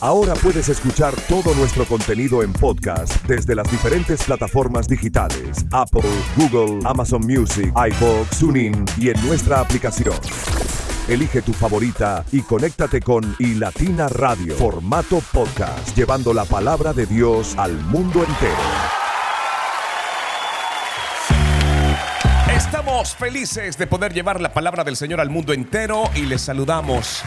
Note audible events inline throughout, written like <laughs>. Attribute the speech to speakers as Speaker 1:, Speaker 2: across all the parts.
Speaker 1: Ahora puedes escuchar todo nuestro contenido en podcast desde las diferentes plataformas digitales: Apple, Google, Amazon Music, iBox, TuneIn y en nuestra aplicación. Elige tu favorita y conéctate con iLatina Radio, formato podcast, llevando la palabra de Dios al mundo entero.
Speaker 2: Estamos felices de poder llevar la palabra del Señor al mundo entero y les saludamos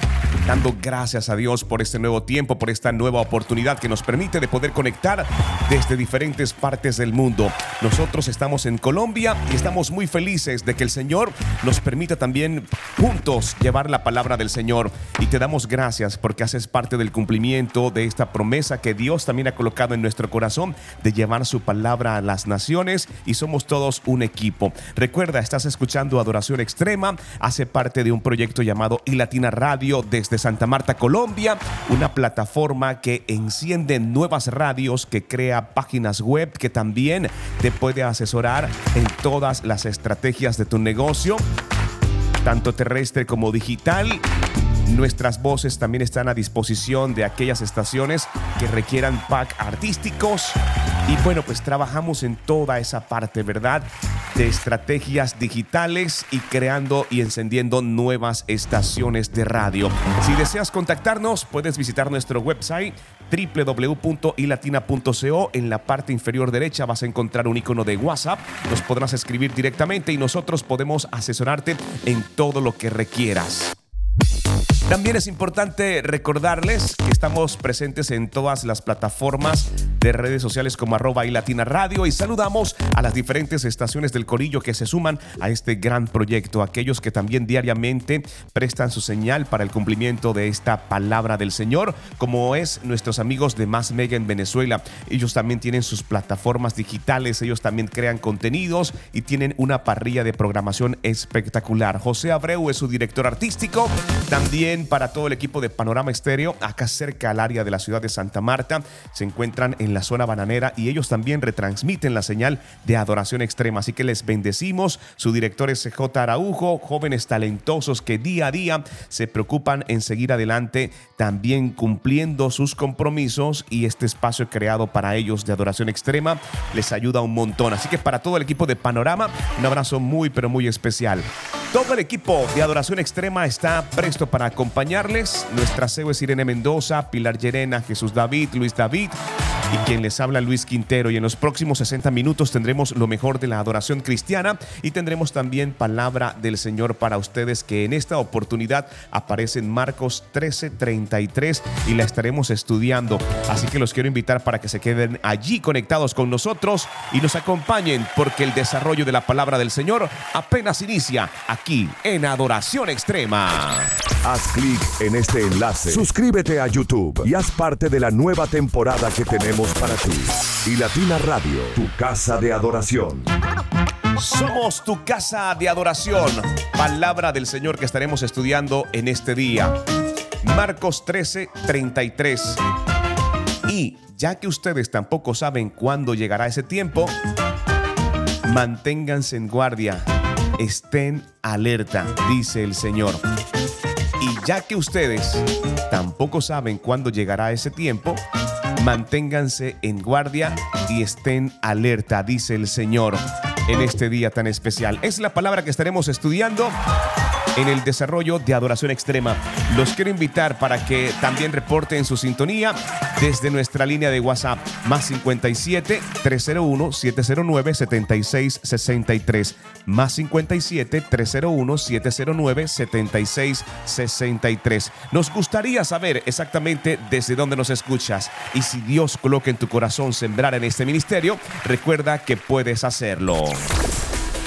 Speaker 2: dando gracias a Dios por este nuevo tiempo, por esta nueva oportunidad que nos permite de poder conectar desde diferentes partes del mundo. Nosotros estamos en Colombia y estamos muy felices de que el Señor nos permita también juntos llevar la palabra del Señor. Y te damos gracias porque haces parte del cumplimiento de esta promesa que Dios también ha colocado en nuestro corazón de llevar su palabra a las naciones y somos todos un equipo. Recuerda, estás escuchando Adoración Extrema, hace parte de un proyecto llamado iLatina Radio desde de Santa Marta, Colombia, una plataforma que enciende nuevas radios, que crea páginas web, que también te puede asesorar en todas las estrategias de tu negocio, tanto terrestre como digital. Nuestras voces también están a disposición de aquellas estaciones que requieran pack artísticos. Y bueno, pues trabajamos en toda esa parte, ¿verdad? De estrategias digitales y creando y encendiendo nuevas estaciones de radio. Si deseas contactarnos, puedes visitar nuestro website www.ilatina.co. En la parte inferior derecha vas a encontrar un icono de WhatsApp. Nos podrás escribir directamente y nosotros podemos asesorarte en todo lo que requieras. También es importante recordarles que estamos presentes en todas las plataformas de redes sociales como arroba y Latina Radio y saludamos a las diferentes estaciones del Corillo que se suman a este gran proyecto, aquellos que también diariamente prestan su señal para el cumplimiento de esta palabra del Señor, como es nuestros amigos de Más Mega en Venezuela. Ellos también tienen sus plataformas digitales, ellos también crean contenidos y tienen una parrilla de programación espectacular. José Abreu es su director artístico, también para todo el equipo de Panorama Estéreo, acá cerca al área de la ciudad de Santa Marta. Se encuentran en la zona bananera y ellos también retransmiten la señal de adoración extrema. Así que les bendecimos. Su director es J. Araujo, jóvenes talentosos que día a día se preocupan en seguir adelante, también cumpliendo sus compromisos y este espacio creado para ellos de adoración extrema les ayuda un montón. Así que para todo el equipo de Panorama, un abrazo muy, pero muy especial. Todo el equipo de Adoración Extrema está presto para acompañarles. Nuestra CEO es Irene Mendoza, Pilar Llerena, Jesús David, Luis David y quien les habla Luis Quintero. Y en los próximos 60 minutos tendremos lo mejor de la adoración cristiana y tendremos también palabra del Señor para ustedes que en esta oportunidad aparece en Marcos 13:33 y la estaremos estudiando. Así que los quiero invitar para que se queden allí conectados con nosotros y nos acompañen porque el desarrollo de la palabra del Señor apenas inicia aquí en Adoración Extrema.
Speaker 1: Haz clic en este enlace, suscríbete a YouTube y haz parte de la nueva temporada que tenemos para ti. Y Latina Radio, tu casa de adoración.
Speaker 2: Somos tu casa de adoración. Palabra del Señor que estaremos estudiando en este día. Marcos 13, 33. Y ya que ustedes tampoco saben cuándo llegará ese tiempo, manténganse en guardia, estén alerta, dice el Señor. Y ya que ustedes tampoco saben cuándo llegará ese tiempo, manténganse en guardia y estén alerta, dice el Señor en este día tan especial. Es la palabra que estaremos estudiando en el desarrollo de Adoración Extrema. Los quiero invitar para que también reporten su sintonía desde nuestra línea de WhatsApp más 57 301 709 7663 más 57 301 709 7663. Nos gustaría saber exactamente desde dónde nos escuchas y si Dios coloca en tu corazón sembrar en este ministerio, recuerda que puedes hacerlo.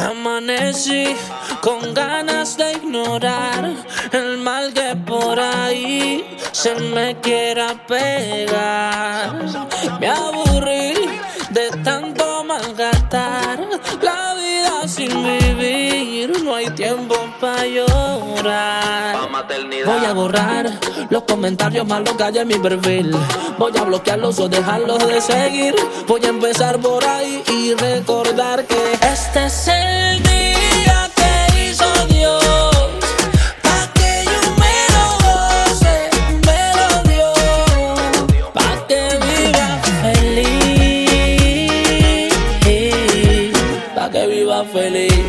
Speaker 3: Amanecí con ganas de ignorar el mal que por ahí se me quiera pegar. Me aburrí de tanto malgastar la vida sin vivir. No hay tiempo para llorar. Voy a borrar los comentarios malos que hay en mi perfil. Voy a bloquearlos o dejarlos de seguir. Voy a empezar por ahí y recordar que este es el día que hizo Dios. Pa' que yo me lo goce, me lo dio. Pa' que viva feliz. Pa' que viva feliz.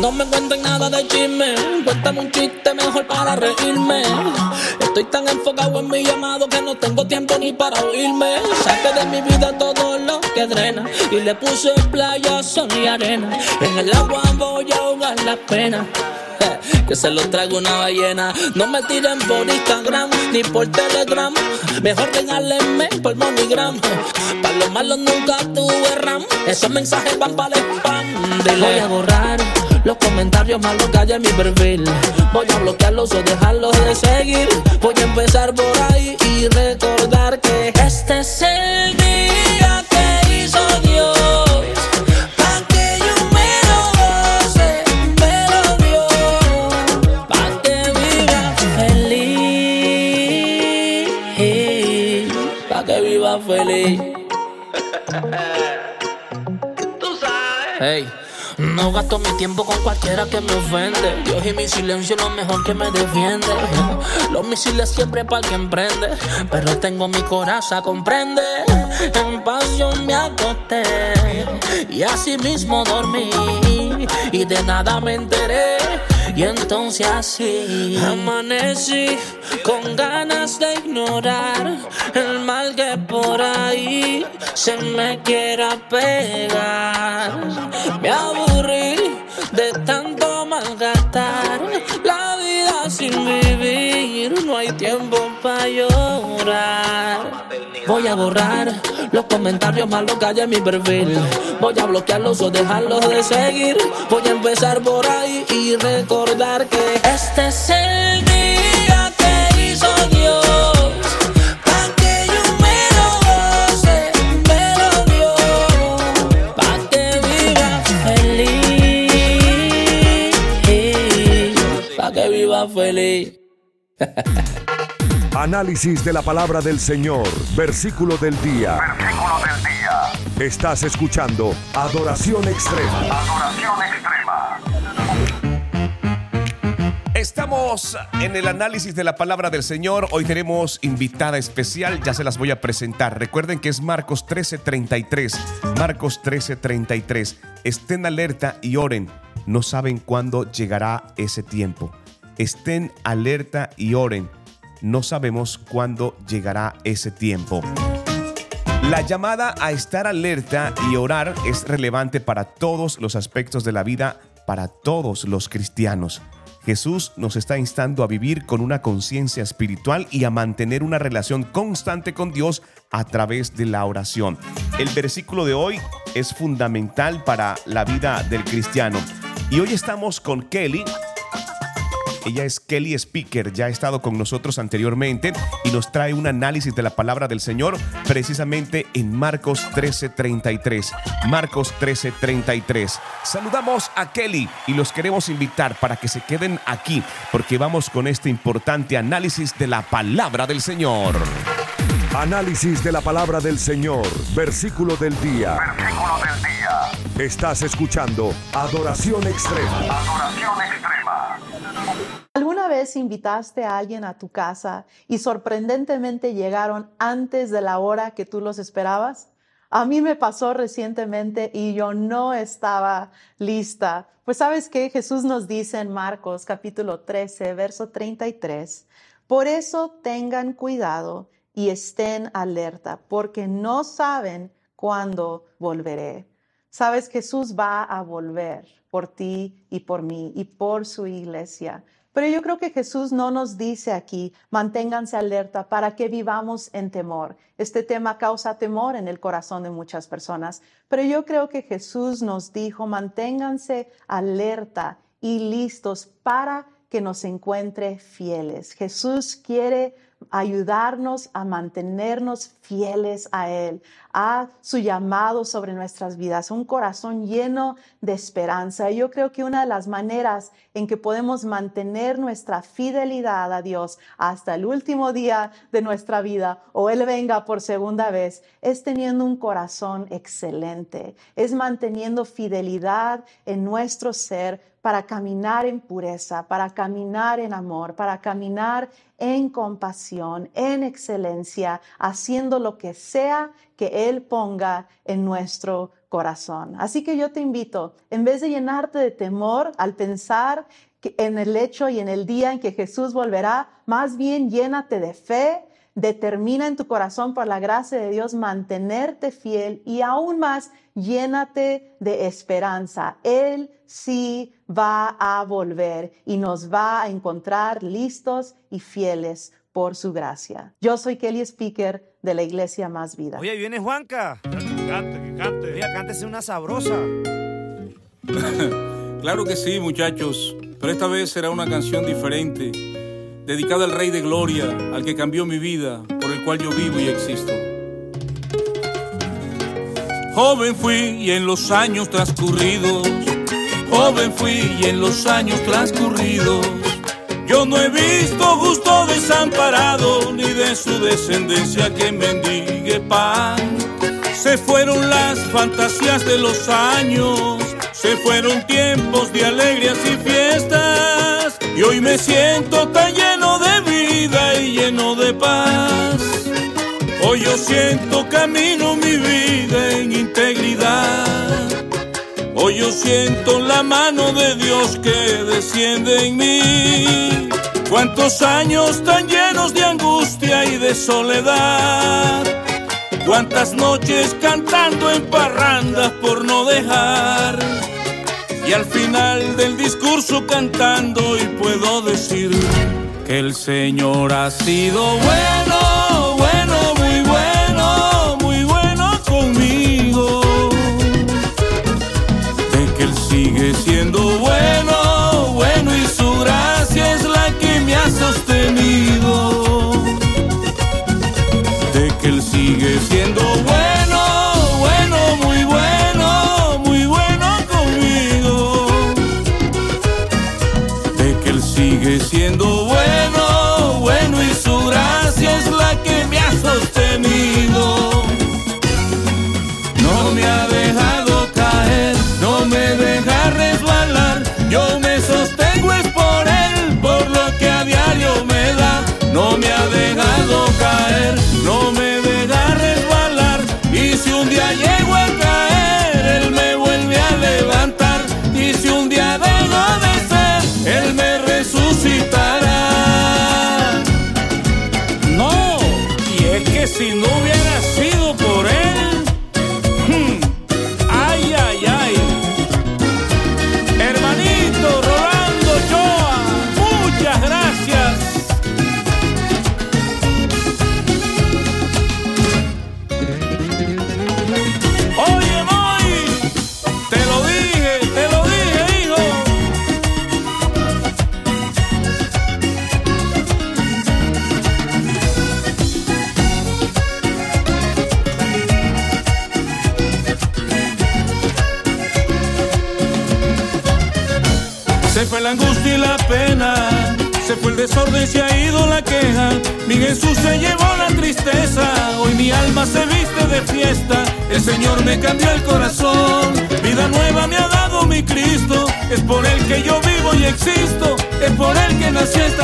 Speaker 3: No me cuenten nada de chisme, cuéntame un chiste mejor para reírme. Estoy tan enfocado en mi llamado que no tengo tiempo ni para oírme. Saqué de mi vida todo lo que drena y le puse playa, sol y arena. En el agua voy a ahogar la pena. Que se lo traigo una ballena. No me tiren por Instagram ni por Telegram. Mejor regálenme por MoneyGram. Para los malos nunca tuve RAM. Esos mensajes van para el spam. Voy a borrar los comentarios malos en mi perfil. Voy a bloquearlos o dejarlos de seguir. Voy a empezar por ahí y recordar que este es el día que hizo Dios. Pa' que yo me lo goce, me lo dio. Pa' que viva feliz. Viva feliz. Hey. No gasto mi tiempo con cualquiera que me ofende. Dios y mi silencio lo mejor que me defiende. <laughs> Los misiles siempre para quien prende. Pero tengo mi coraza, comprende. En pasión me acosté. Y así mismo dormí. Y de nada me enteré. Y entonces así amanecí con ganas de ignorar el mal que por ahí se me quiera pegar. Me aburrí de tanto malgastar la vida sin No hay tiempo para llorar. Voy a borrar los comentarios malos que hay en mi perfil. Voy a bloquearlos o dejarlos de seguir. Voy a empezar por ahí y recordar que este es el día que hizo Dios. Feliz. <laughs>
Speaker 1: Análisis de la palabra del Señor, versículo del día.
Speaker 4: Versículo del día.
Speaker 1: Estás escuchando Adoración Extrema.
Speaker 4: Adoración extrema.
Speaker 2: Estamos en el análisis de la palabra del Señor. Hoy tenemos invitada especial, ya se las voy a presentar. Recuerden que es Marcos 13:33. Marcos 13:33. Estén alerta y oren. No saben cuándo llegará ese tiempo. Estén alerta y oren. No sabemos cuándo llegará ese tiempo. La llamada a estar alerta y orar es relevante para todos los aspectos de la vida, para todos los cristianos. Jesús nos está instando a vivir con una conciencia espiritual y a mantener una relación constante con Dios a través de la oración. El versículo de hoy es fundamental para la vida del cristiano. Y hoy estamos con Kelly, ella es Kelly Speaker, ya ha estado con nosotros anteriormente y nos trae un análisis de la palabra del Señor precisamente en Marcos 13:33. Marcos 13:33. Saludamos a Kelly y los queremos invitar para que se queden aquí porque vamos con este importante análisis de la palabra del Señor.
Speaker 1: Análisis de la palabra del Señor, versículo del día.
Speaker 4: Versículo del día.
Speaker 1: Estás escuchando Adoración Extrema.
Speaker 4: Adoración extrema.
Speaker 5: ¿Alguna vez invitaste a alguien a tu casa y sorprendentemente llegaron antes de la hora que tú los esperabas? A mí me pasó recientemente y yo no estaba lista. Pues sabes que Jesús nos dice en Marcos capítulo 13, verso 33, por eso tengan cuidado y estén alerta, porque no saben cuándo volveré. Sabes, Jesús va a volver por ti y por mí y por su iglesia. Pero yo creo que Jesús no nos dice aquí, manténganse alerta para que vivamos en temor. Este tema causa temor en el corazón de muchas personas, pero yo creo que Jesús nos dijo, manténganse alerta y listos para que nos encuentre fieles. Jesús quiere ayudarnos a mantenernos fieles a Él, a su llamado sobre nuestras vidas, un corazón lleno de esperanza. Yo creo que una de las maneras en que podemos mantener nuestra fidelidad a Dios hasta el último día de nuestra vida o Él venga por segunda vez es teniendo un corazón excelente, es manteniendo fidelidad en nuestro ser para caminar en pureza, para caminar en amor, para caminar en compasión, en excelencia, haciendo lo que sea que Él ponga en nuestro corazón. Así que yo te invito, en vez de llenarte de temor al pensar en el hecho y en el día en que Jesús volverá, más bien llénate de fe, determina en tu corazón por la gracia de Dios mantenerte fiel y aún más llénate de esperanza. Él sí va a volver y nos va a encontrar listos y fieles por su gracia. Yo soy Kelly Speaker de la Iglesia Más Vida.
Speaker 6: Oye, viene Juanca. Que cante, que cante. Oye, cántese una sabrosa. <laughs>
Speaker 7: claro que sí, muchachos. Pero esta vez será una canción diferente, dedicada al Rey de Gloria, al que cambió mi vida, por el cual yo vivo y existo. Joven fui y en los años transcurridos, joven fui y en los años transcurridos, yo no he visto justo desamparado ni de su descendencia que mendigue pan. Se fueron las fantasías de los años, se fueron tiempos de alegrías y fiestas, y hoy me siento tan lleno de vida y lleno de paz. Hoy yo siento camino mi vida en integridad. Hoy yo siento la mano de Dios que desciende en mí. Cuántos años tan llenos de angustia y de soledad. Cuántas noches cantando en parrandas por no dejar. Y al final del discurso cantando y puedo decir que el Señor ha sido bueno,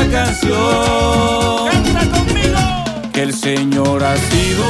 Speaker 7: esta canción.
Speaker 6: ¡Canta conmigo!
Speaker 7: Que el Señor ha sido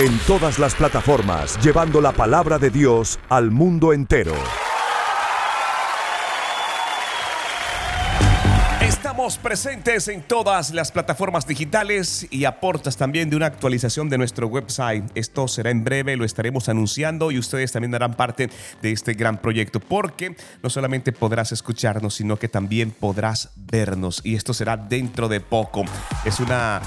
Speaker 1: En todas las plataformas, llevando la palabra de Dios al mundo entero.
Speaker 2: Estamos presentes en todas las plataformas digitales y aportas también de una actualización de nuestro website. Esto será en breve, lo estaremos anunciando y ustedes también darán parte de este gran proyecto porque no solamente podrás escucharnos, sino que también podrás vernos y esto será dentro de poco. Es una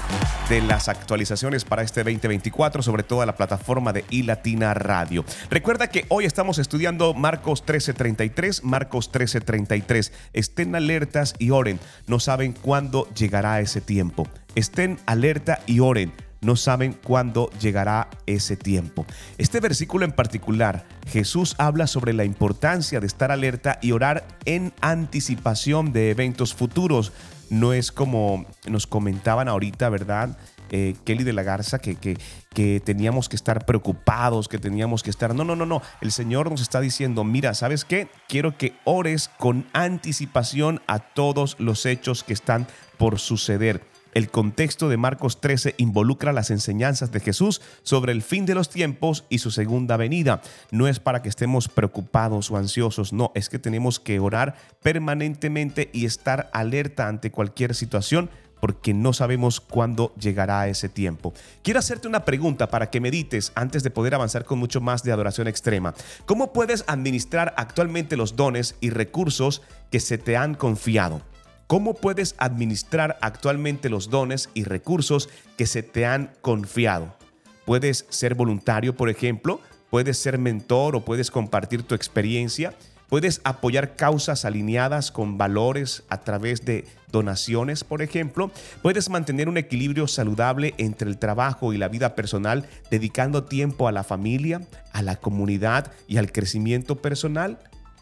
Speaker 2: de las actualizaciones para este 2024, sobre todo a la plataforma de iLatina Radio. Recuerda que hoy estamos estudiando Marcos 13:33, Marcos 13:33. Estén alertas y oren. No saben cuándo llegará ese tiempo. Estén alerta y oren. No saben cuándo llegará ese tiempo. Este versículo en particular, Jesús habla sobre la importancia de estar alerta y orar en anticipación de eventos futuros. No es como nos comentaban ahorita, ¿verdad? eh, Kelly de la Garza que, que, que teníamos que estar preocupados, que teníamos que estar... No, no, no, no. El Señor nos está diciendo, mira, ¿sabes qué? Quiero que ores con anticipación a todos los hechos que están por suceder. El contexto de Marcos 13 involucra las enseñanzas de Jesús sobre el fin de los tiempos y su segunda venida. No es para que estemos preocupados o ansiosos, no, es que tenemos que orar permanentemente y estar alerta ante cualquier situación porque no sabemos cuándo llegará ese tiempo. Quiero hacerte una pregunta para que medites antes de poder avanzar con mucho más de adoración extrema. ¿Cómo puedes administrar actualmente los dones y recursos que se te han confiado? ¿Cómo puedes administrar actualmente los dones y recursos que se te han confiado? Puedes ser voluntario, por ejemplo, puedes ser mentor o puedes compartir tu experiencia, puedes apoyar causas alineadas con valores a través de donaciones, por ejemplo, puedes mantener un equilibrio saludable entre el trabajo y la vida personal, dedicando tiempo a la familia, a la comunidad y al crecimiento personal.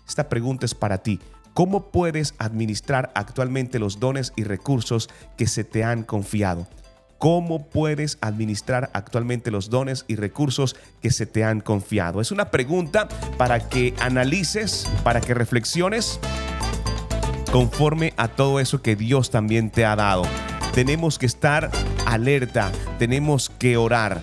Speaker 2: Esta pregunta es para ti. ¿Cómo puedes administrar actualmente los dones y recursos que se te han confiado? ¿Cómo puedes administrar actualmente los dones y recursos que se te han confiado? Es una pregunta para que analices, para que reflexiones conforme a todo eso que Dios también te ha dado. Tenemos que estar alerta, tenemos que orar.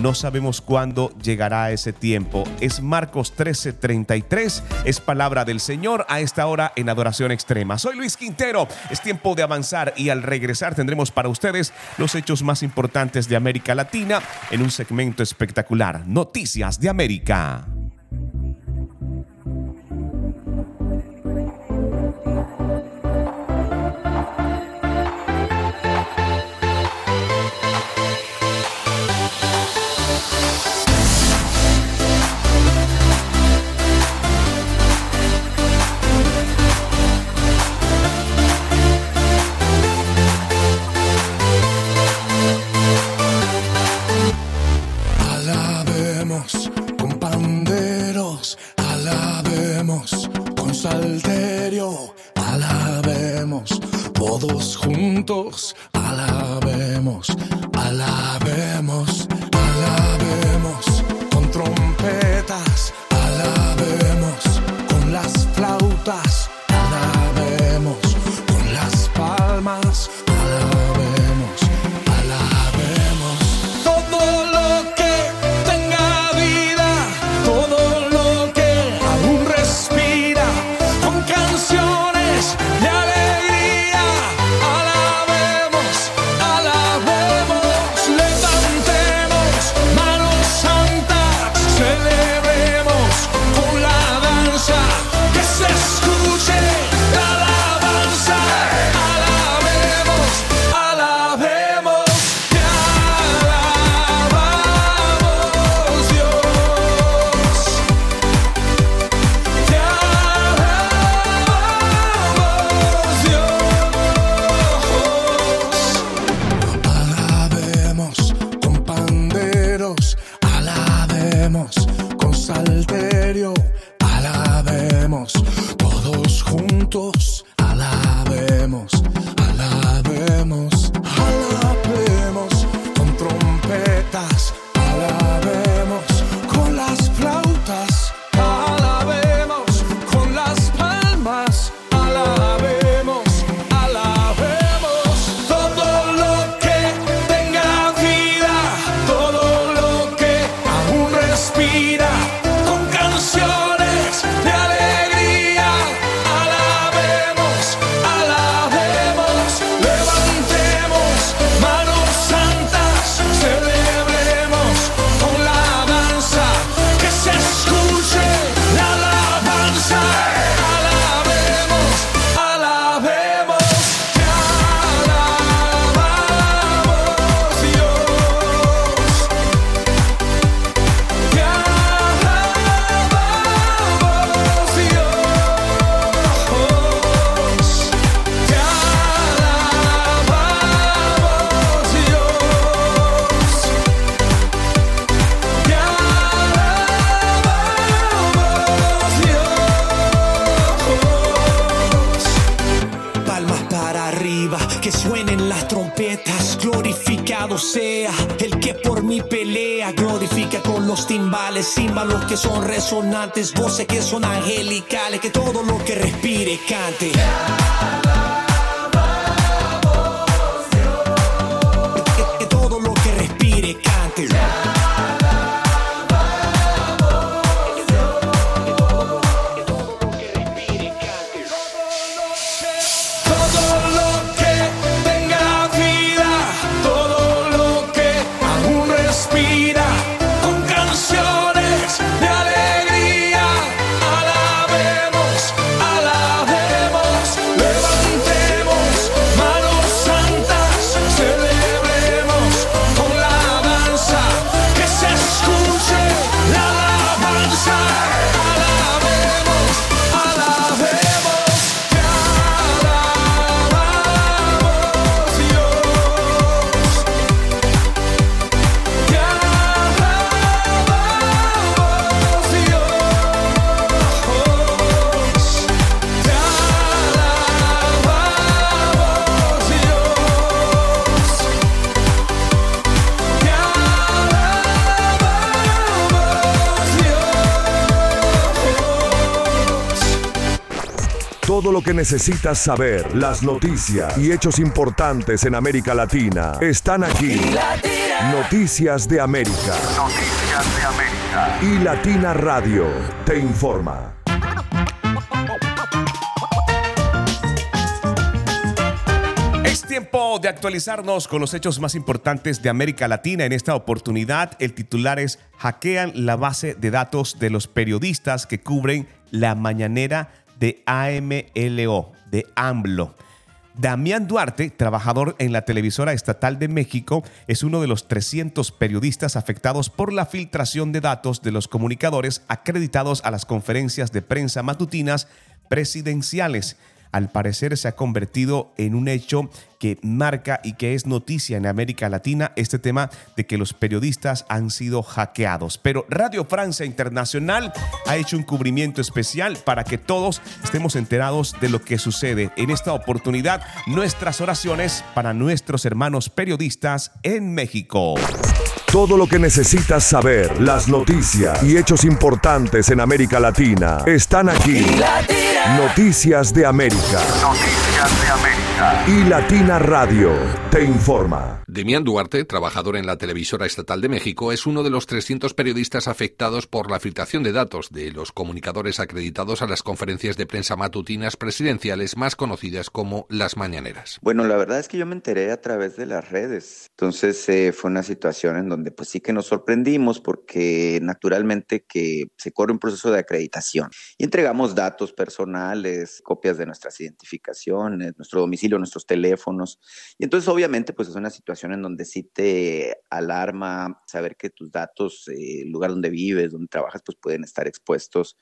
Speaker 2: No sabemos cuándo llegará ese tiempo. Es Marcos 13:33, es palabra del Señor a esta hora en adoración extrema. Soy Luis Quintero, es tiempo de avanzar y al regresar tendremos para ustedes los hechos más importantes de América Latina en un segmento espectacular, Noticias de América.
Speaker 8: Címbalos que son resonantes, voces que son angelicales. Que todo lo que respire cante. Todo lo que
Speaker 1: necesitas saber, las noticias y hechos importantes en América Latina están aquí. Noticias de América.
Speaker 9: Noticias de América.
Speaker 1: Y Latina Radio te informa.
Speaker 2: Es tiempo de actualizarnos con los hechos más importantes de América Latina. En esta oportunidad, el titular es Hackean la base de datos de los periodistas que cubren la mañanera de AMLO, de AMLO. Damián Duarte, trabajador en la televisora estatal de México, es uno de los 300 periodistas afectados por la filtración de datos de los comunicadores acreditados a las conferencias de prensa matutinas presidenciales. Al parecer se ha convertido en un hecho que marca y que es noticia en América Latina este tema de que los periodistas han sido hackeados. Pero Radio Francia Internacional ha hecho un cubrimiento especial para que todos estemos enterados de lo que sucede. En esta oportunidad, nuestras oraciones para nuestros hermanos periodistas en México.
Speaker 1: Todo lo que necesitas saber, las noticias y hechos importantes en América Latina están aquí. Noticias de América.
Speaker 4: Noticias de América.
Speaker 1: Y Latina Radio te informa.
Speaker 10: Demián Duarte, trabajador en la televisora estatal de México, es uno de los 300 periodistas afectados por la filtración de datos de los comunicadores acreditados a las conferencias de prensa matutinas presidenciales más conocidas como las mañaneras.
Speaker 11: Bueno, la verdad es que yo me enteré a través de las redes. Entonces eh, fue una situación en donde pues sí que nos sorprendimos porque naturalmente que se corre un proceso de acreditación y entregamos datos personales, copias de nuestras identificaciones, nuestro domicilio, nuestros teléfonos. Y entonces obviamente pues es una situación en donde sí te alarma saber que tus datos, eh, el lugar donde vives, donde trabajas, pues pueden estar expuestos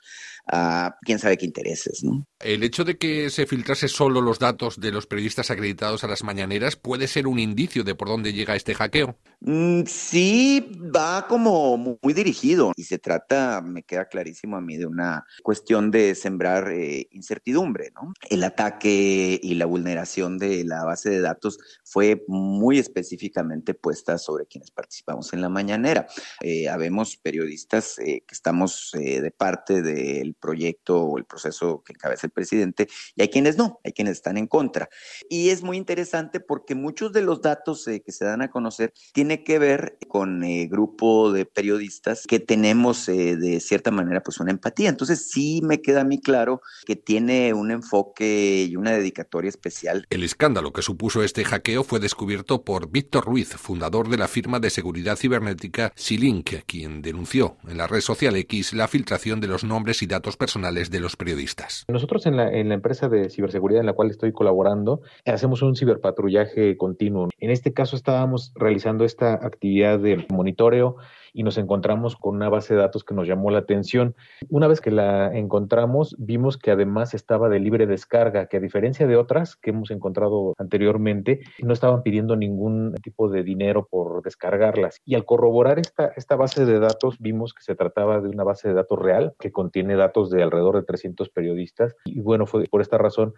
Speaker 11: a quién sabe qué intereses, ¿no?
Speaker 10: El hecho de que se filtrase solo los datos de los periodistas acreditados a las mañaneras puede ser un indicio de por dónde llega este hackeo.
Speaker 11: Mm, sí, va como muy dirigido y se trata, me queda clarísimo a mí, de una cuestión de sembrar eh, incertidumbre, ¿no? El ataque y la vulneración de la base de datos fue muy específicamente puesta sobre quienes participamos en la mañanera. Eh, habemos periodistas eh, que estamos eh, de parte del proyecto o el proceso que encabeza el presidente y hay quienes no, hay quienes están en contra. Y es muy interesante porque muchos de los datos eh, que se dan a conocer tiene que ver con eh, grupo de periodistas que tenemos eh, de cierta manera pues una empatía. Entonces sí me queda a mí claro que tiene un enfoque y una dedicatoria especial.
Speaker 10: El escándalo que supuso este hackeo fue descubierto por Víctor Ruiz, fundador de la firma de seguridad cibernética Silink, quien denunció en la red social X la filtración de los nombres y datos personales de los periodistas.
Speaker 12: Nosotros en la, en la empresa de ciberseguridad en la cual estoy colaborando, hacemos un ciberpatrullaje continuo. En este caso estábamos realizando esta actividad de monitoreo y nos encontramos con una base de datos que nos llamó la atención. Una vez que la encontramos, vimos que además estaba de libre descarga, que a diferencia de otras que hemos encontrado anteriormente, no estaban pidiendo ningún tipo de dinero por descargarlas. Y al corroborar esta, esta base de datos, vimos que se trataba de una base de datos real que contiene datos de alrededor de 300 periodistas. Y bueno, fue por esta razón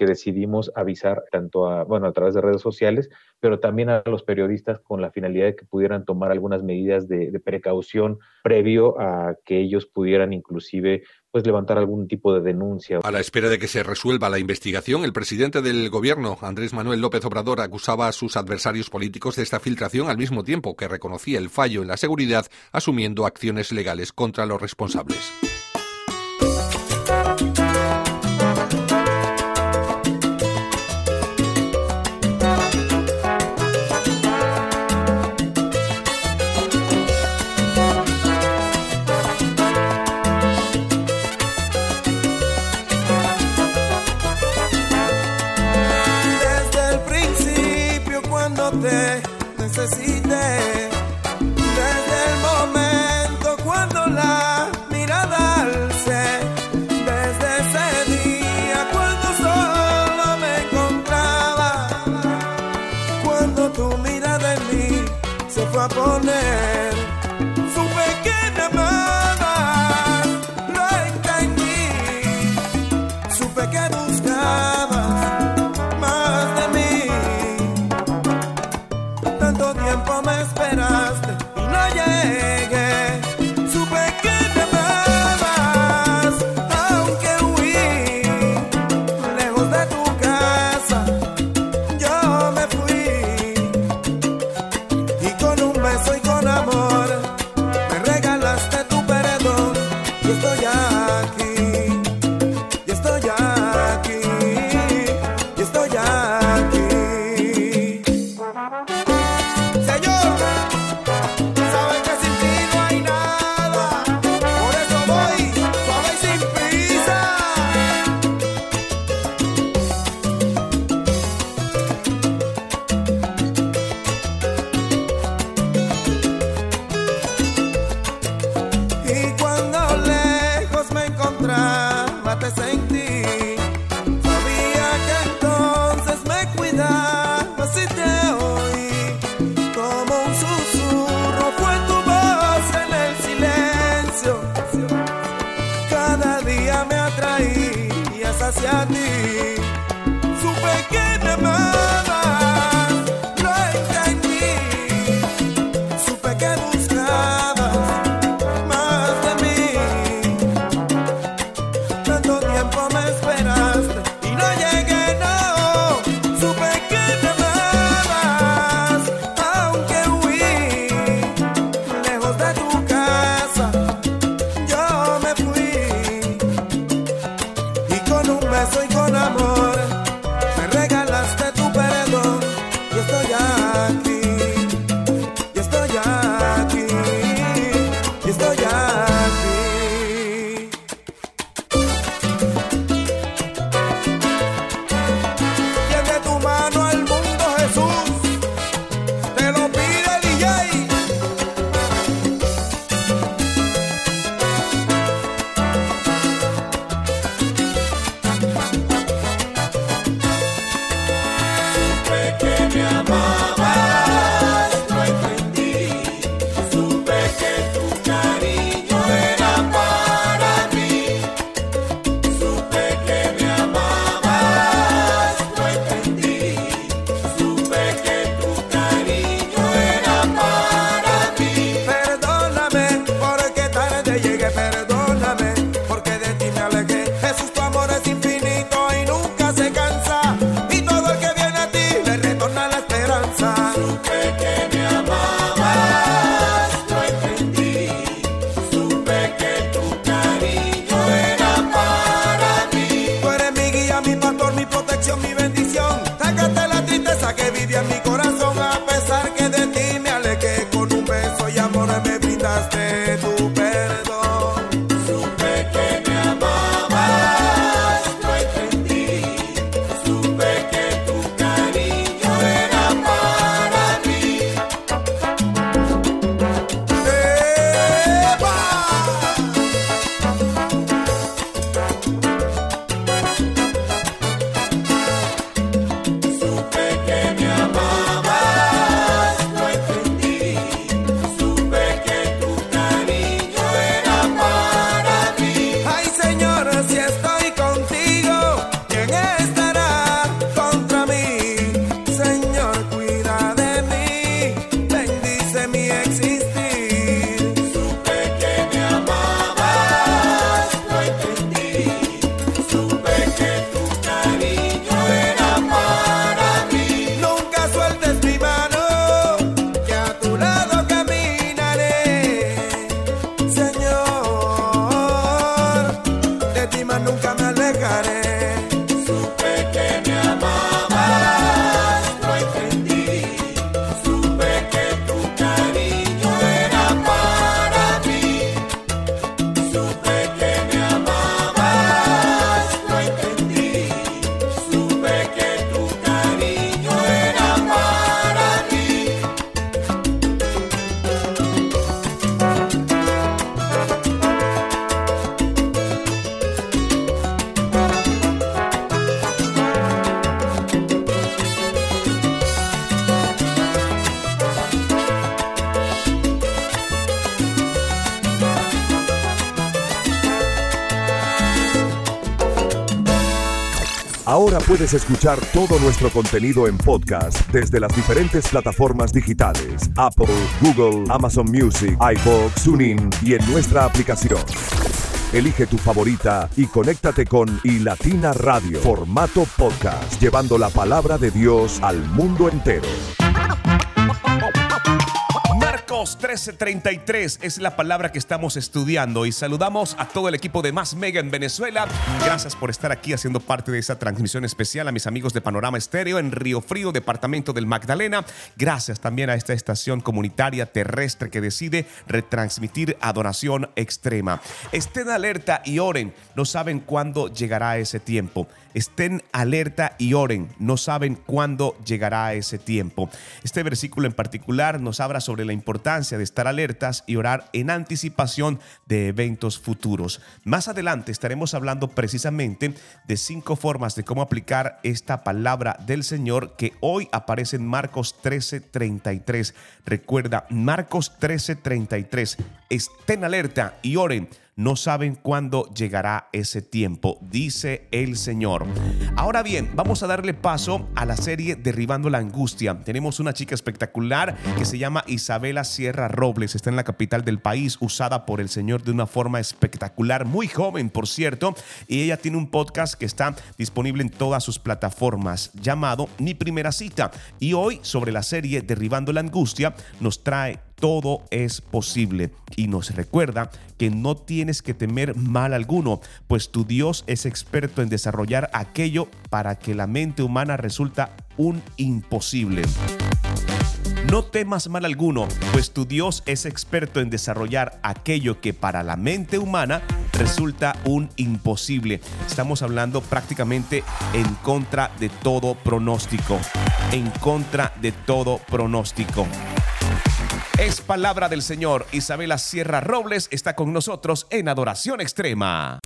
Speaker 12: que decidimos avisar tanto a, bueno, a través de redes sociales, pero también a los periodistas con la finalidad de que pudieran tomar algunas medidas de, precaución previo a que ellos pudieran inclusive pues levantar algún tipo de denuncia.
Speaker 10: A la espera de que se resuelva la investigación, el presidente del gobierno, Andrés Manuel López Obrador, acusaba a sus adversarios políticos de esta filtración al mismo tiempo que reconocía el fallo en la seguridad, asumiendo acciones legales contra los responsables.
Speaker 13: Y cuando lejos me encontraba, te sentí.
Speaker 1: Ahora puedes escuchar todo nuestro contenido en podcast desde las diferentes plataformas digitales: Apple, Google, Amazon Music, iBox, TuneIn y en nuestra aplicación. Elige tu favorita y conéctate con iLatina Radio, formato podcast, llevando la palabra de Dios al mundo entero.
Speaker 2: Marcos 13:33 es la palabra que estamos estudiando y saludamos a todo el equipo de Más Mega en Venezuela. Gracias por estar aquí haciendo parte de esa transmisión especial a mis amigos de Panorama Estéreo en Río Frío, departamento del Magdalena. Gracias también a esta estación comunitaria terrestre que decide retransmitir adoración extrema. Estén alerta y oren, no saben cuándo llegará ese tiempo. Estén alerta y oren, no saben cuándo llegará ese tiempo. Este versículo en particular nos habla sobre la importancia de estar alertas y orar en anticipación de eventos futuros. Más adelante estaremos hablando precisamente de cinco formas de cómo aplicar esta palabra del Señor que hoy aparece en Marcos 13:33. Recuerda, Marcos 13:33. Estén alerta y oren no saben cuándo llegará ese tiempo, dice el Señor. Ahora bien, vamos a darle paso a la serie Derribando la Angustia. Tenemos una chica espectacular que se llama Isabela Sierra Robles, está en la capital del país, usada por el Señor de una forma espectacular, muy joven por cierto, y ella tiene un podcast que está disponible en todas sus plataformas llamado Mi Primera Cita. Y hoy sobre la serie Derribando la Angustia nos trae todo es posible y nos recuerda que no tienes que temer mal alguno, pues tu Dios es experto en desarrollar aquello para que la mente humana resulta un imposible. No temas mal alguno, pues tu Dios es experto en desarrollar aquello que para la mente humana resulta un imposible. Estamos hablando prácticamente en contra de todo pronóstico. En contra de todo pronóstico. Es palabra del Señor. Isabela Sierra Robles está con nosotros en Adoración Extrema.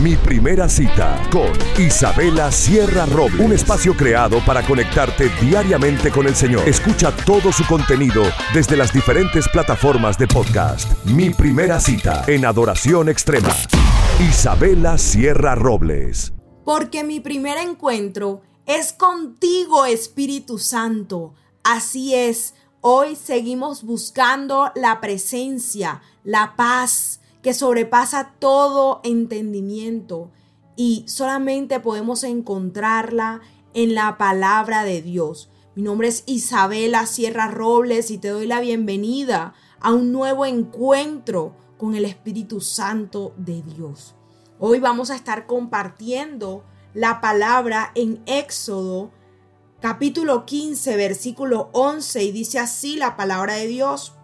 Speaker 1: Mi primera cita con Isabela Sierra Robles. Un espacio creado para conectarte diariamente con el Señor. Escucha todo su contenido desde las diferentes plataformas de podcast. Mi primera cita en Adoración Extrema. Isabela Sierra Robles.
Speaker 14: Porque mi primer encuentro es contigo, Espíritu Santo. Así es, hoy seguimos buscando la presencia, la paz que sobrepasa todo entendimiento y solamente podemos encontrarla en la palabra de Dios. Mi nombre es Isabela Sierra Robles y te doy la bienvenida a un nuevo encuentro con el Espíritu Santo de Dios. Hoy vamos a estar compartiendo la palabra en Éxodo capítulo 15 versículo 11 y dice así la palabra de Dios.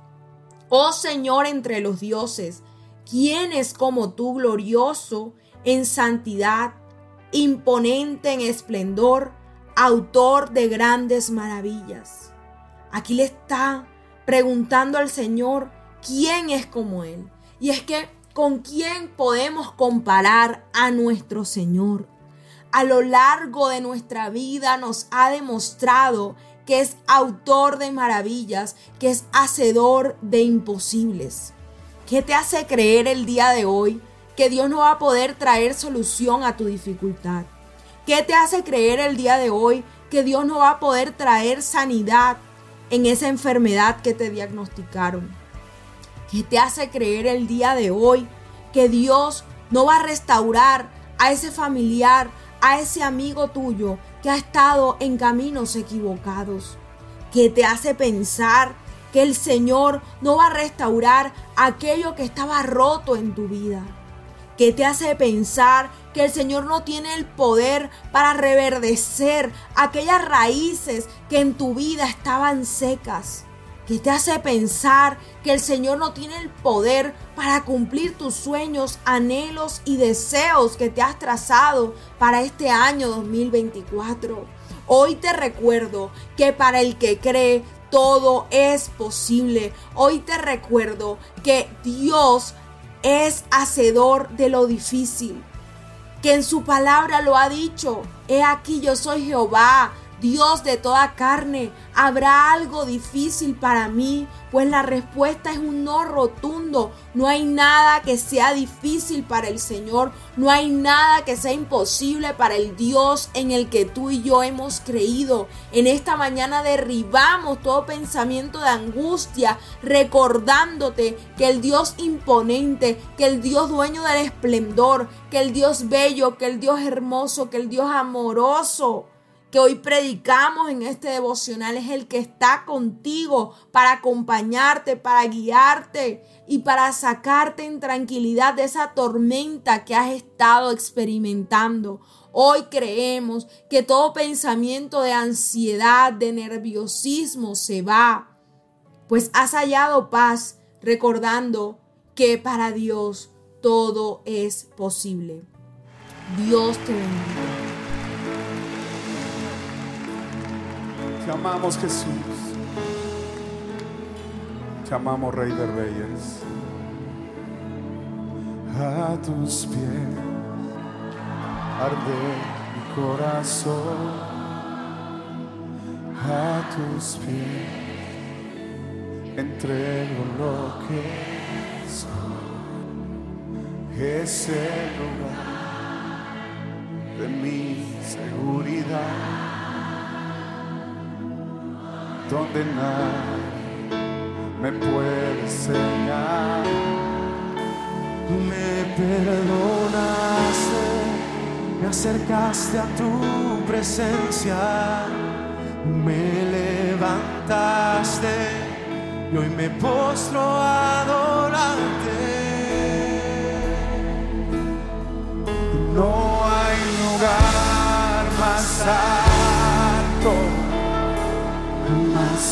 Speaker 14: Oh Señor entre los dioses, ¿quién es como tú glorioso en santidad, imponente en esplendor, autor de grandes maravillas? Aquí le está preguntando al Señor, ¿quién es como Él? Y es que, ¿con quién podemos comparar a nuestro Señor? A lo largo de nuestra vida nos ha demostrado que es autor de maravillas, que es hacedor de imposibles. ¿Qué te hace creer el día de hoy que Dios no va a poder traer solución a tu dificultad? ¿Qué te hace creer el día de hoy que Dios no va a poder traer sanidad en esa enfermedad que te diagnosticaron? ¿Qué te hace creer el día de hoy que Dios no va a restaurar a ese familiar, a ese amigo tuyo que ha estado en caminos equivocados? ¿Qué te hace pensar que el Señor no va a restaurar aquello que estaba roto en tu vida? ¿Qué te hace pensar que el Señor no tiene el poder para reverdecer aquellas raíces que en tu vida estaban secas? ¿Qué te hace pensar que el Señor no tiene el poder para cumplir tus sueños, anhelos y deseos que te has trazado para este año 2024? Hoy te recuerdo que para el que cree, todo es posible. Hoy te recuerdo que Dios es hacedor de lo difícil, que en su palabra lo ha dicho. He aquí yo soy Jehová, Dios de toda carne, ¿habrá algo difícil para mí? Pues la respuesta es un no rotundo. No hay nada que sea difícil para el Señor. No hay nada que sea imposible para el Dios en el que tú y yo hemos creído. En esta mañana derribamos todo pensamiento de angustia, recordándote que el Dios imponente, que el Dios dueño del esplendor, que el Dios bello, que el Dios hermoso, que el Dios amoroso que hoy predicamos en este devocional es el que está contigo para acompañarte, para guiarte y para sacarte en tranquilidad de esa tormenta que has estado experimentando. Hoy creemos que todo pensamiento de ansiedad, de nerviosismo se va, pues has hallado paz recordando que para Dios todo es posible. Dios te bendiga.
Speaker 8: Te amamos Jesús. Te amamos Rey de Reyes. A tus pies arde mi corazón. A tus pies entrego lo que soy. Es el lugar de mi seguridad donde nadie me puede enseñar. Me perdonaste, me acercaste a tu presencia, me levantaste y hoy me postro a.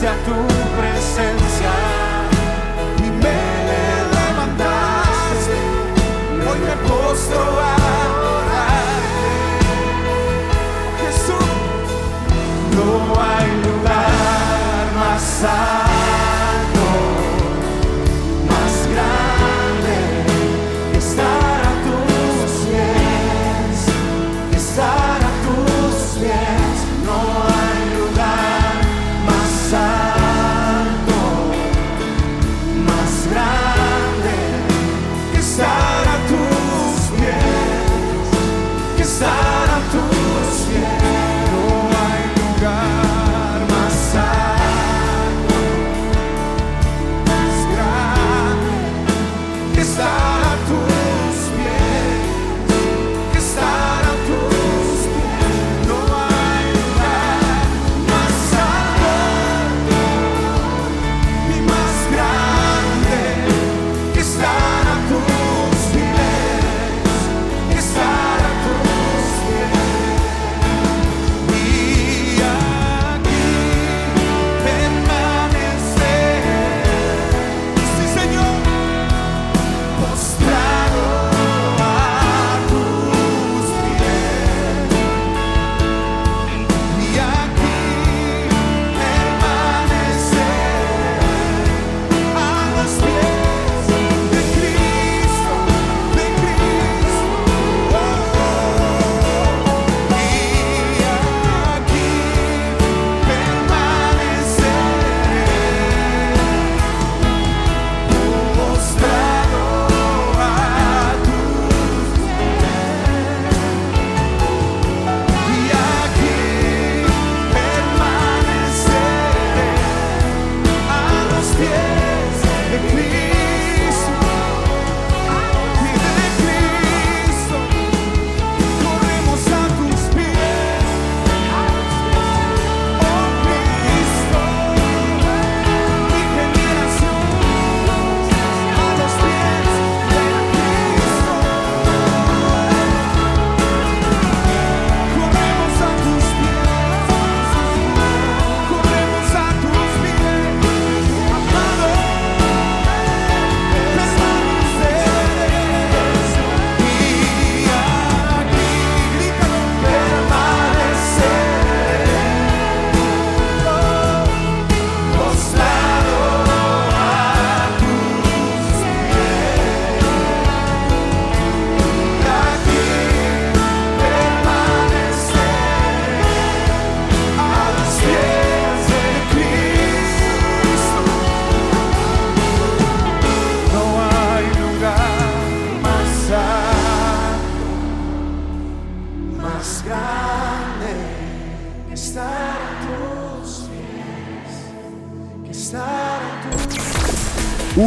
Speaker 15: se a
Speaker 8: tua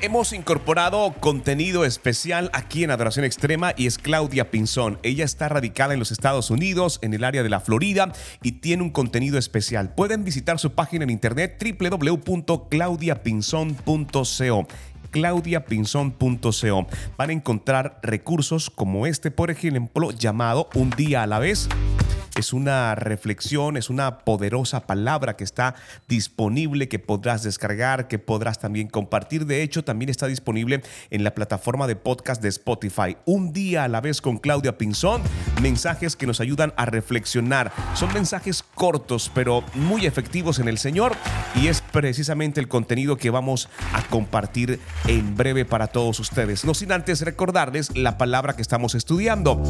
Speaker 2: Hemos incorporado contenido especial aquí en Adoración Extrema y es Claudia Pinzón. Ella está radicada en los Estados Unidos, en el área de la Florida y tiene un contenido especial. Pueden visitar su página en internet www.claudiapinzon.co claudiapinzon.co. Van a encontrar recursos como este, por ejemplo, llamado Un día a la vez. Es una reflexión, es una poderosa palabra que está disponible, que podrás descargar, que podrás también compartir. De hecho, también está disponible en la plataforma de podcast de Spotify. Un día a la vez con Claudia Pinzón. Mensajes que nos ayudan a reflexionar. Son mensajes cortos, pero muy efectivos en el Señor. Y es precisamente el contenido que vamos a compartir en breve para todos ustedes. No sin antes recordarles la palabra que estamos estudiando.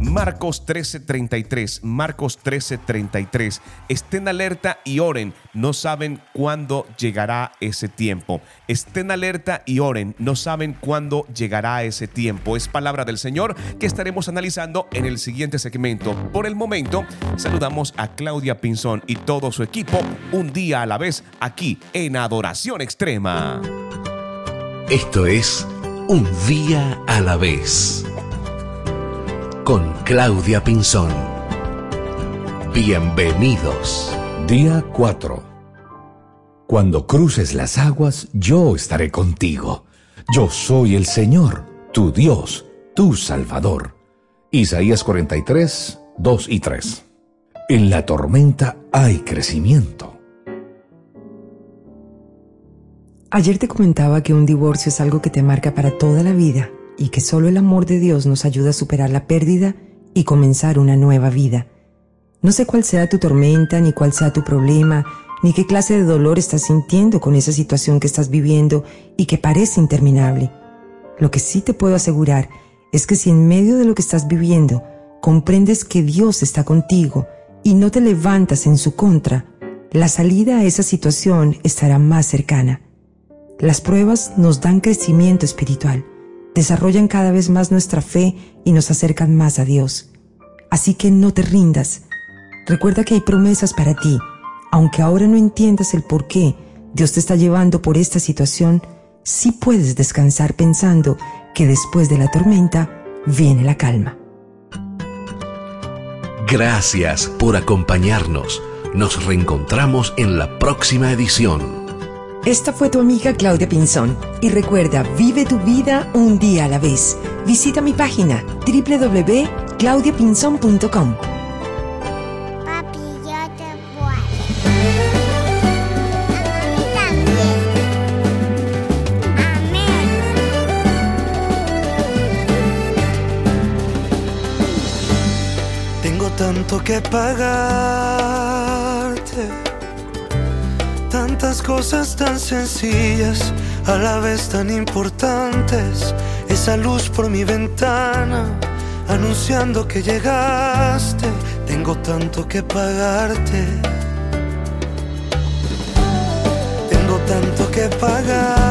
Speaker 2: Marcos 13:33. Marcos 13:33. Estén alerta y oren. No saben cuándo llegará ese tiempo. Estén alerta y oren. No saben cuándo llegará ese tiempo. Es palabra del Señor que estaremos analizando en el siguiente segmento. Por el momento, saludamos a Claudia Pinzón y todo su equipo un día a la vez aquí en Adoración Extrema.
Speaker 16: Esto es Un día a la vez con Claudia Pinzón. Bienvenidos.
Speaker 17: Día 4. Cuando cruces las aguas, yo estaré contigo. Yo soy el Señor, tu Dios, tu Salvador. Isaías 43, 2 y 3. En la tormenta hay crecimiento.
Speaker 18: Ayer te comentaba que un divorcio es algo que te marca para toda la vida y que solo el amor de Dios nos ayuda a superar la pérdida y comenzar una nueva vida. No sé cuál sea tu tormenta, ni cuál sea tu problema, ni qué clase de dolor estás sintiendo con esa situación que estás viviendo y que parece interminable. Lo que sí te puedo asegurar es que si en medio de lo que estás viviendo comprendes que Dios está contigo y no te levantas en su contra, la salida a esa situación estará más cercana. Las pruebas nos dan crecimiento espiritual, desarrollan cada vez más nuestra fe y nos acercan más a Dios. Así que no te rindas. Recuerda que hay promesas para ti. Aunque ahora no entiendas el por qué Dios te está llevando por esta situación, sí puedes descansar pensando que después de la tormenta viene la calma.
Speaker 16: Gracias por acompañarnos. Nos reencontramos en la próxima edición.
Speaker 18: Esta fue tu amiga Claudia Pinzón. Y recuerda, vive tu vida un día a la vez. Visita mi página www.claudiapinzón.com.
Speaker 19: tanto que pagarte, tantas cosas tan sencillas, a la vez tan importantes. Esa luz por mi ventana, anunciando que llegaste. Tengo tanto que pagarte. Tengo tanto que pagarte.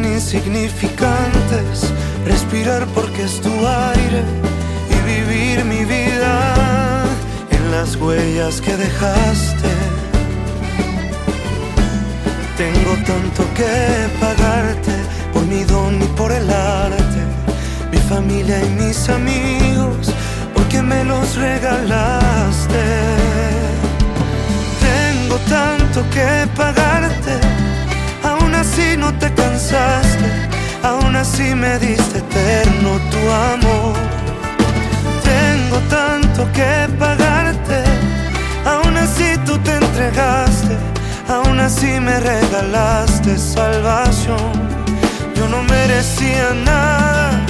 Speaker 19: Insignificantes. Respirar porque es tu aire y vivir mi vida en las huellas que dejaste. Tengo tanto que pagarte por mi don y por el arte, mi familia y mis amigos, porque me los regalaste. Tengo tanto que pagarte. Así no te cansaste, aún así me diste eterno tu amor. Tengo tanto que pagarte, aún así tú te entregaste, aún así me regalaste salvación. Yo no merecía nada,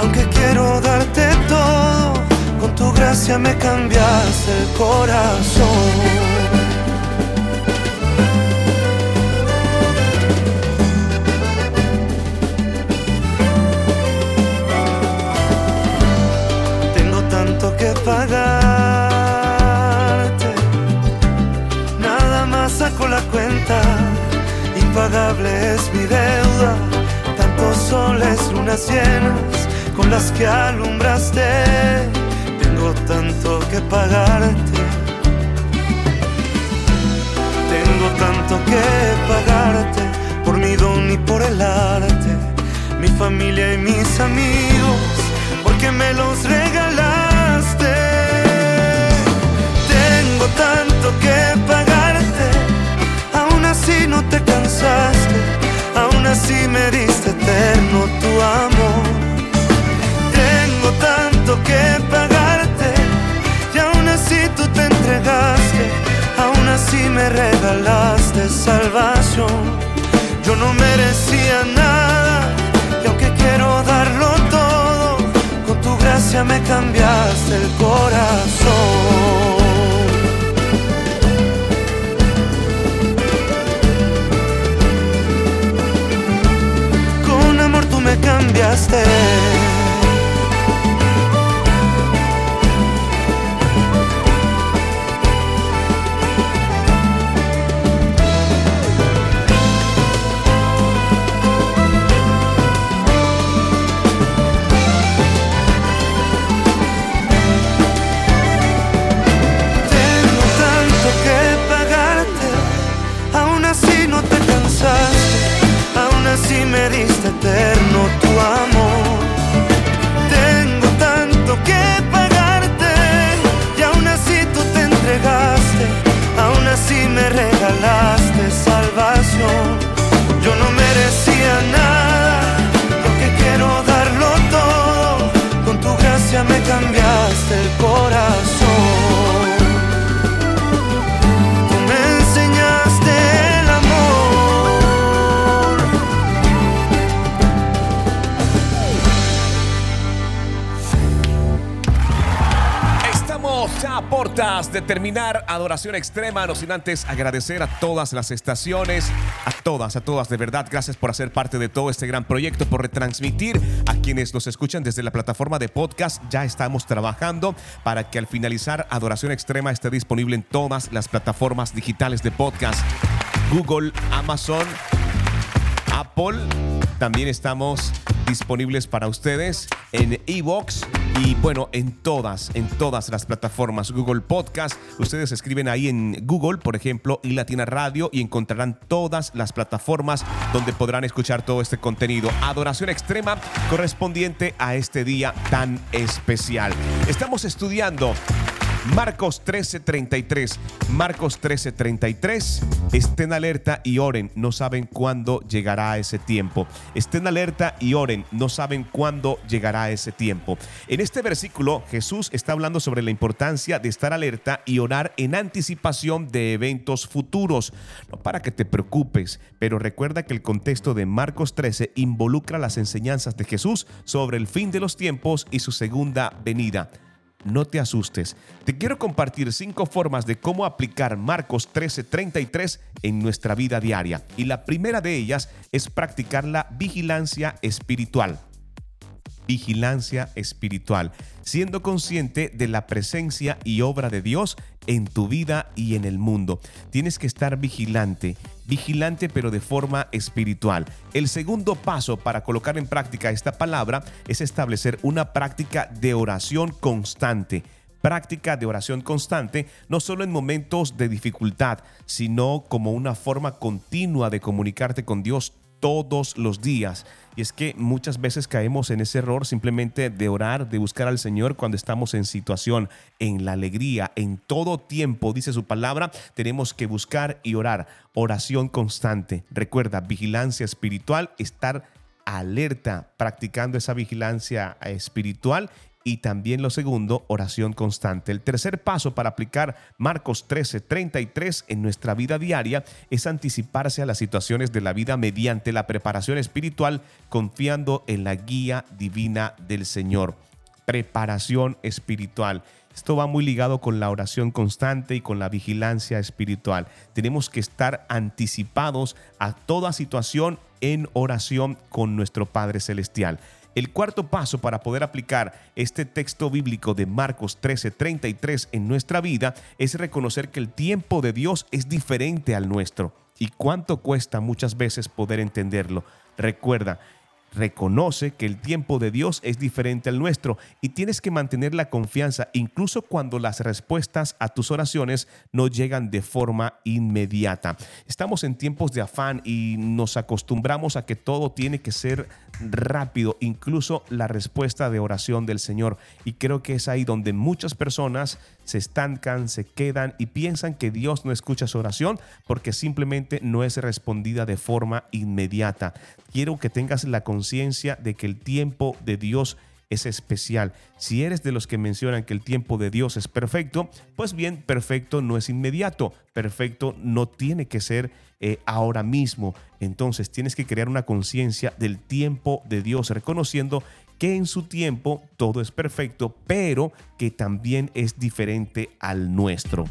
Speaker 19: aunque quiero darte todo, con tu gracia me cambiaste el corazón. Cuenta. Impagable es mi deuda. Tantos soles, lunas llenas con las que alumbraste. Tengo tanto que pagarte. Tengo tanto que pagarte por mi don y por el arte. Mi familia y mis amigos porque me los regalaste. Tengo tanto que pagarte, así no te cansaste, aún así me diste eterno tu amor. Tengo tanto que pagarte, y aún así tú te entregaste, aún así me regalaste salvación. Yo no merecía nada, y aunque quiero darlo todo, con tu gracia me cambiaste el corazón. Cambiaste. Me diste eterno tu amor. Tengo tanto que pagarte, y aún así tú te entregaste, aún así me regalaste salvación. Yo no merecía nada, aunque quiero darlo todo, con tu gracia me cambiaste
Speaker 2: de terminar Adoración Extrema, no sin antes agradecer a todas las estaciones, a todas, a todas, de verdad, gracias por hacer parte de todo este gran proyecto, por retransmitir a quienes nos escuchan desde la plataforma de podcast. Ya estamos trabajando para que al finalizar Adoración Extrema esté disponible en todas las plataformas digitales de podcast. Google, Amazon, Apple. También estamos disponibles para ustedes en Evox y bueno, en todas, en todas las plataformas. Google Podcast, ustedes escriben ahí en Google, por ejemplo, y Latina Radio y encontrarán todas las plataformas donde podrán escuchar todo este contenido. Adoración extrema correspondiente a este día tan especial. Estamos estudiando Marcos 13:33. Marcos 13:33. Estén alerta y oren. No saben cuándo llegará ese tiempo. Estén alerta y oren. No saben cuándo llegará ese tiempo. En este versículo, Jesús está hablando sobre la importancia de estar alerta y orar en anticipación de eventos futuros. No para que te preocupes, pero recuerda que el contexto de Marcos 13 involucra las enseñanzas de Jesús sobre el fin de los tiempos y su segunda venida. No te asustes. Te quiero compartir cinco formas de cómo aplicar Marcos 13:33 en nuestra vida diaria. Y la primera de ellas es practicar la vigilancia espiritual. Vigilancia espiritual, siendo consciente de la presencia y obra de Dios en tu vida y en el mundo. Tienes que estar vigilante, vigilante pero de forma espiritual. El segundo paso para colocar en práctica esta palabra es establecer una práctica de oración constante práctica de oración constante, no solo en momentos de dificultad, sino como una forma continua de comunicarte con Dios todos los días. Y es que muchas veces caemos en ese error simplemente de orar, de buscar al Señor cuando estamos en situación, en la alegría, en todo tiempo, dice su palabra, tenemos que buscar y orar. Oración constante. Recuerda, vigilancia espiritual, estar alerta, practicando esa vigilancia espiritual y también lo segundo, oración constante. El tercer paso para aplicar Marcos 13, 33 en nuestra vida diaria es anticiparse a las situaciones de la vida mediante la preparación espiritual, confiando en la guía divina del Señor. Preparación espiritual. Esto va muy ligado con la oración constante y con la vigilancia espiritual. Tenemos que estar anticipados a toda situación en oración con nuestro Padre Celestial. El cuarto paso para poder aplicar este texto bíblico de Marcos 13:33 en nuestra vida es reconocer que el tiempo de Dios es diferente al nuestro. ¿Y cuánto cuesta muchas veces poder entenderlo? Recuerda, Reconoce que el tiempo de Dios es diferente al nuestro y tienes que mantener la confianza incluso cuando las respuestas a tus oraciones no llegan de forma inmediata. Estamos en tiempos de afán y nos acostumbramos a que todo tiene que ser rápido, incluso la respuesta de oración del Señor. Y creo que es ahí donde muchas personas se estancan, se quedan y piensan que Dios no escucha su oración porque simplemente no es respondida de forma inmediata. Quiero que tengas la conciencia de que el tiempo de Dios es especial. Si eres de los que mencionan que el tiempo de Dios es perfecto, pues bien, perfecto no es inmediato, perfecto no tiene que ser eh, ahora mismo. Entonces tienes que crear una conciencia del tiempo de Dios, reconociendo que en su tiempo todo es perfecto, pero que también es diferente al nuestro.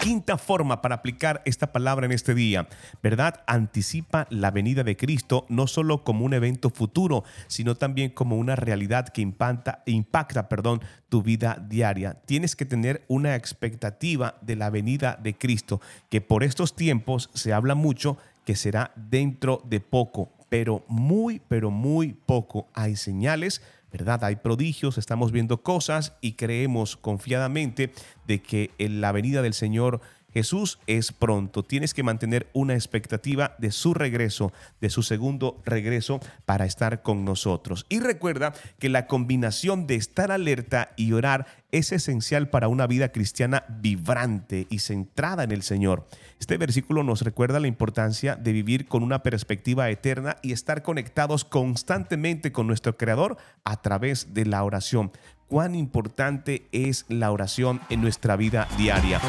Speaker 2: Quinta forma para aplicar esta palabra en este día, ¿verdad? Anticipa la venida de Cristo no solo como un evento futuro, sino también como una realidad que impacta, impacta perdón, tu vida diaria. Tienes que tener una expectativa de la venida de Cristo, que por estos tiempos se habla mucho que será dentro de poco, pero muy, pero muy poco. Hay señales, ¿verdad? Hay prodigios, estamos viendo cosas y creemos confiadamente de que en la venida del Señor Jesús es pronto. Tienes que mantener una expectativa de su regreso, de su segundo regreso para estar con nosotros. Y recuerda que la combinación de estar alerta y orar es esencial para una vida cristiana vibrante y centrada en el Señor. Este versículo nos recuerda la importancia de vivir con una perspectiva eterna y estar conectados constantemente con nuestro Creador a través de la oración cuán importante es la oración en nuestra vida diaria.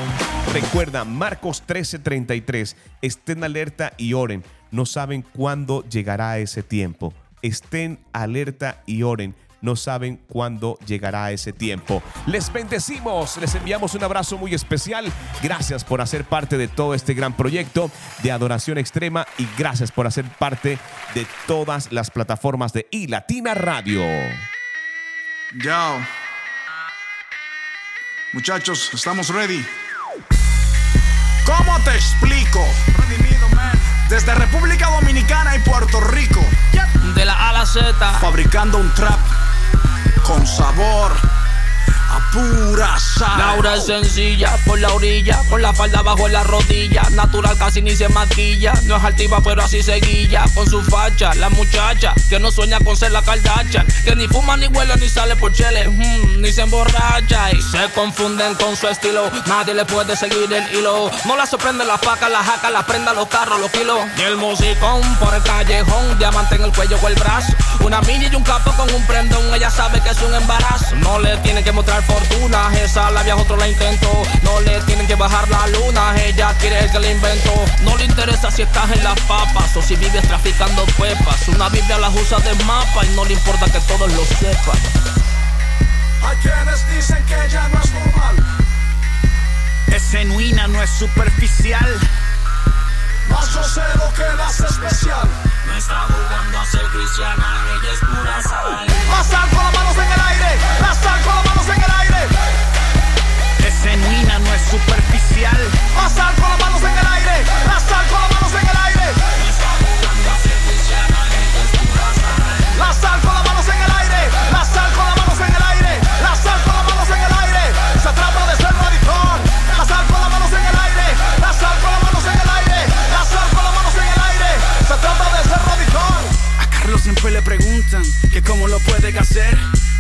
Speaker 2: Recuerda, Marcos 13:33, estén alerta y oren. No saben cuándo llegará ese tiempo. Estén alerta y oren. No saben cuándo llegará ese tiempo. Les bendecimos, les enviamos un abrazo muy especial. Gracias por hacer parte de todo este gran proyecto de adoración extrema y gracias por hacer parte de todas las plataformas de iLatina Radio.
Speaker 20: Yo. Muchachos, estamos ready. ¿Cómo te explico? Desde República Dominicana y Puerto Rico.
Speaker 3: De la A a la Z.
Speaker 20: Fabricando un trap con sabor pura sal.
Speaker 3: Laura es sencilla, por la orilla, con la falda bajo la rodilla. Natural casi ni se maquilla. No es altiva, pero así se guilla. Con su facha, la muchacha que no sueña con ser la Kardashian. Que ni fuma, ni huele, ni sale por chele, mm, ni se emborracha. Y se confunden con su estilo. Nadie le puede seguir el hilo. No la sorprende la faca, la jaca, la prenda, los carros, los kilos. Y el musicón por el callejón, diamante en el cuello o el brazo. Una mini y un capo con un prendón. Ella sabe que es un embarazo. No le tienen que mostrar fortuna. Esa la vieja otro la intentó. No le tienen que bajar la luna. Ella quiere el que la inventó. No le interesa si estás en las papas o si vives traficando pepas. Una Biblia las usa de mapa y no le importa que todos lo sepan.
Speaker 20: Hay quienes dicen que ella no es normal.
Speaker 21: Es genuina, no es superficial.
Speaker 20: Mas yo sé lo que la hace especial.
Speaker 3: No está jugando a ser cristiana, ella es pura sal.
Speaker 20: Sal con las manos en el aire. Sal con las manos en el aire.
Speaker 21: Es genuina, no es superficial.
Speaker 20: Sal con las manos en el aire. Sal con las manos en el aire.
Speaker 3: No está jugando a ser cristiana, ella es pura sal.
Speaker 20: Sal con las manos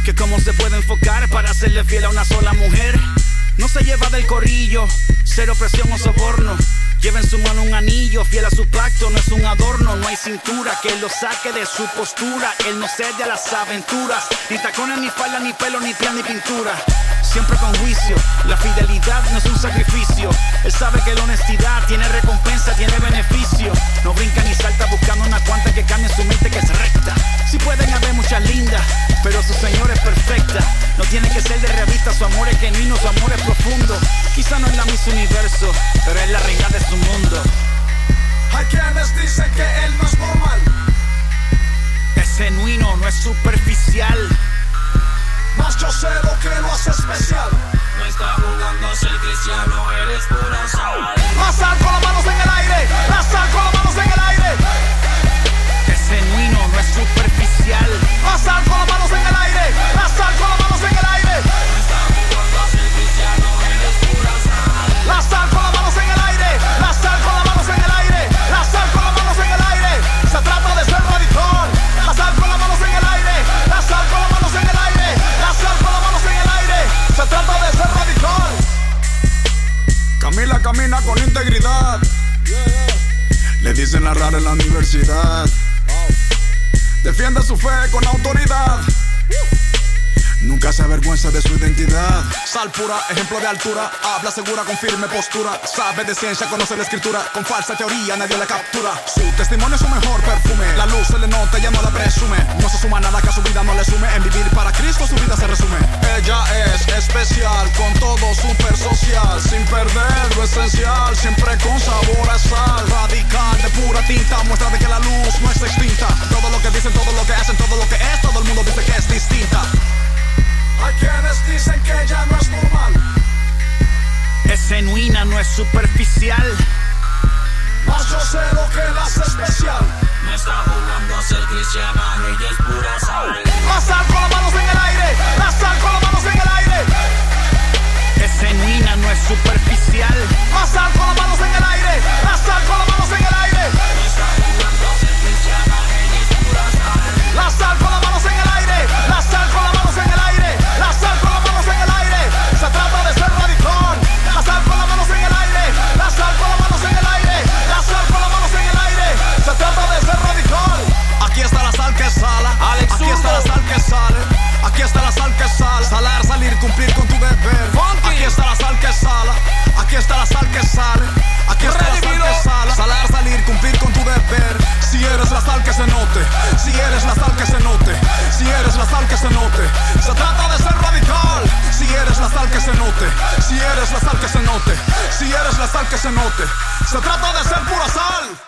Speaker 20: que cómo se puede enfocar para
Speaker 21: serle fiel a una sola mujer. No se lleva del corrillo, cero presión o soborno. Lleva en su mano un anillo, fiel a su pacto, no es un adorno, no hay cintura que lo saque de su postura. Él no cede a las aventuras, ni tacones, ni falda, ni pelo, ni piel, ni pintura. Siempre con juicio, la fidelidad no es un sacrificio. Él sabe que la honestidad tiene recompensa, tiene beneficio. No brinca ni salta buscando una cuanta que cambie su mente que es recta. Si pueden haber muchas lindas, pero su señor es perfecta. No tiene que ser de revista, su amor es genuino, su amor es profundo. Quizá no es la Miss Universo, pero es la reina de su mundo.
Speaker 8: Hay quienes dicen que él no es normal.
Speaker 21: Es genuino, no es superficial.
Speaker 8: Mas yo sé lo que lo hace especial.
Speaker 3: No está jugando a ser cristiano, eres pura sal.
Speaker 8: La sal con las manos en el aire. La sal con las manos en el aire.
Speaker 21: Es genuino, no es superficial.
Speaker 8: La sal con las manos en el aire. La sal con las manos en el aire. La sal con las manos en el aire. La sal con las manos en el aire. La sal con las manos en el aire. Se trata de ser radical. La sal con las manos en el aire. La sal con las manos en el aire. La sal con las manos en el aire. Se trata de ser radical. Camila camina con integridad. Le dicen la rara en la universidad. Defiende su fe con autoridad. Nunca se avergüenza de su identidad. Sal pura, ejemplo de altura. Habla segura con firme postura. Sabe de ciencia, conoce la escritura. Con falsa teoría nadie la captura. Su testimonio es su mejor perfume. La luz se le nota, ella no la presume. No se suma nada que a su vida no le sume. En vivir para Cristo su vida se resume. Ella es especial, con todo super social. Sin perder lo esencial, siempre con sabor a sal. Radical de pura tinta, muestra de que la luz no está extinta. Todo lo que dicen, todo lo que hacen, todo lo que es, todo el mundo dice que es distinta. Hay quienes dicen que ella no es normal.
Speaker 21: Es genuina, no es superficial.
Speaker 8: Mas yo sé lo que la hace especial.
Speaker 3: No está jugando a ser cristiana, ella es pura sal.
Speaker 8: La sal con las manos en el aire. La sal con las manos en el aire.
Speaker 21: Es genuina, no es superficial.
Speaker 8: La sal con las manos en el aire. La sal con las manos en el aire.
Speaker 3: No está jugando a ser cristiana, ella es pura sal.
Speaker 8: La sal con las cumplir con tu deber. Aquí está la sal que sala. Aquí está la sal que sale. Aquí está la sal que sala. Salar, salir, cumplir con tu deber. Si eres la sal que se note. Si eres la sal que se note. Si eres la sal que se note. Se trata de ser radical. Si eres la sal que se note. Si eres la sal que se note. Si eres la sal que se note. Se trata de ser pura sal.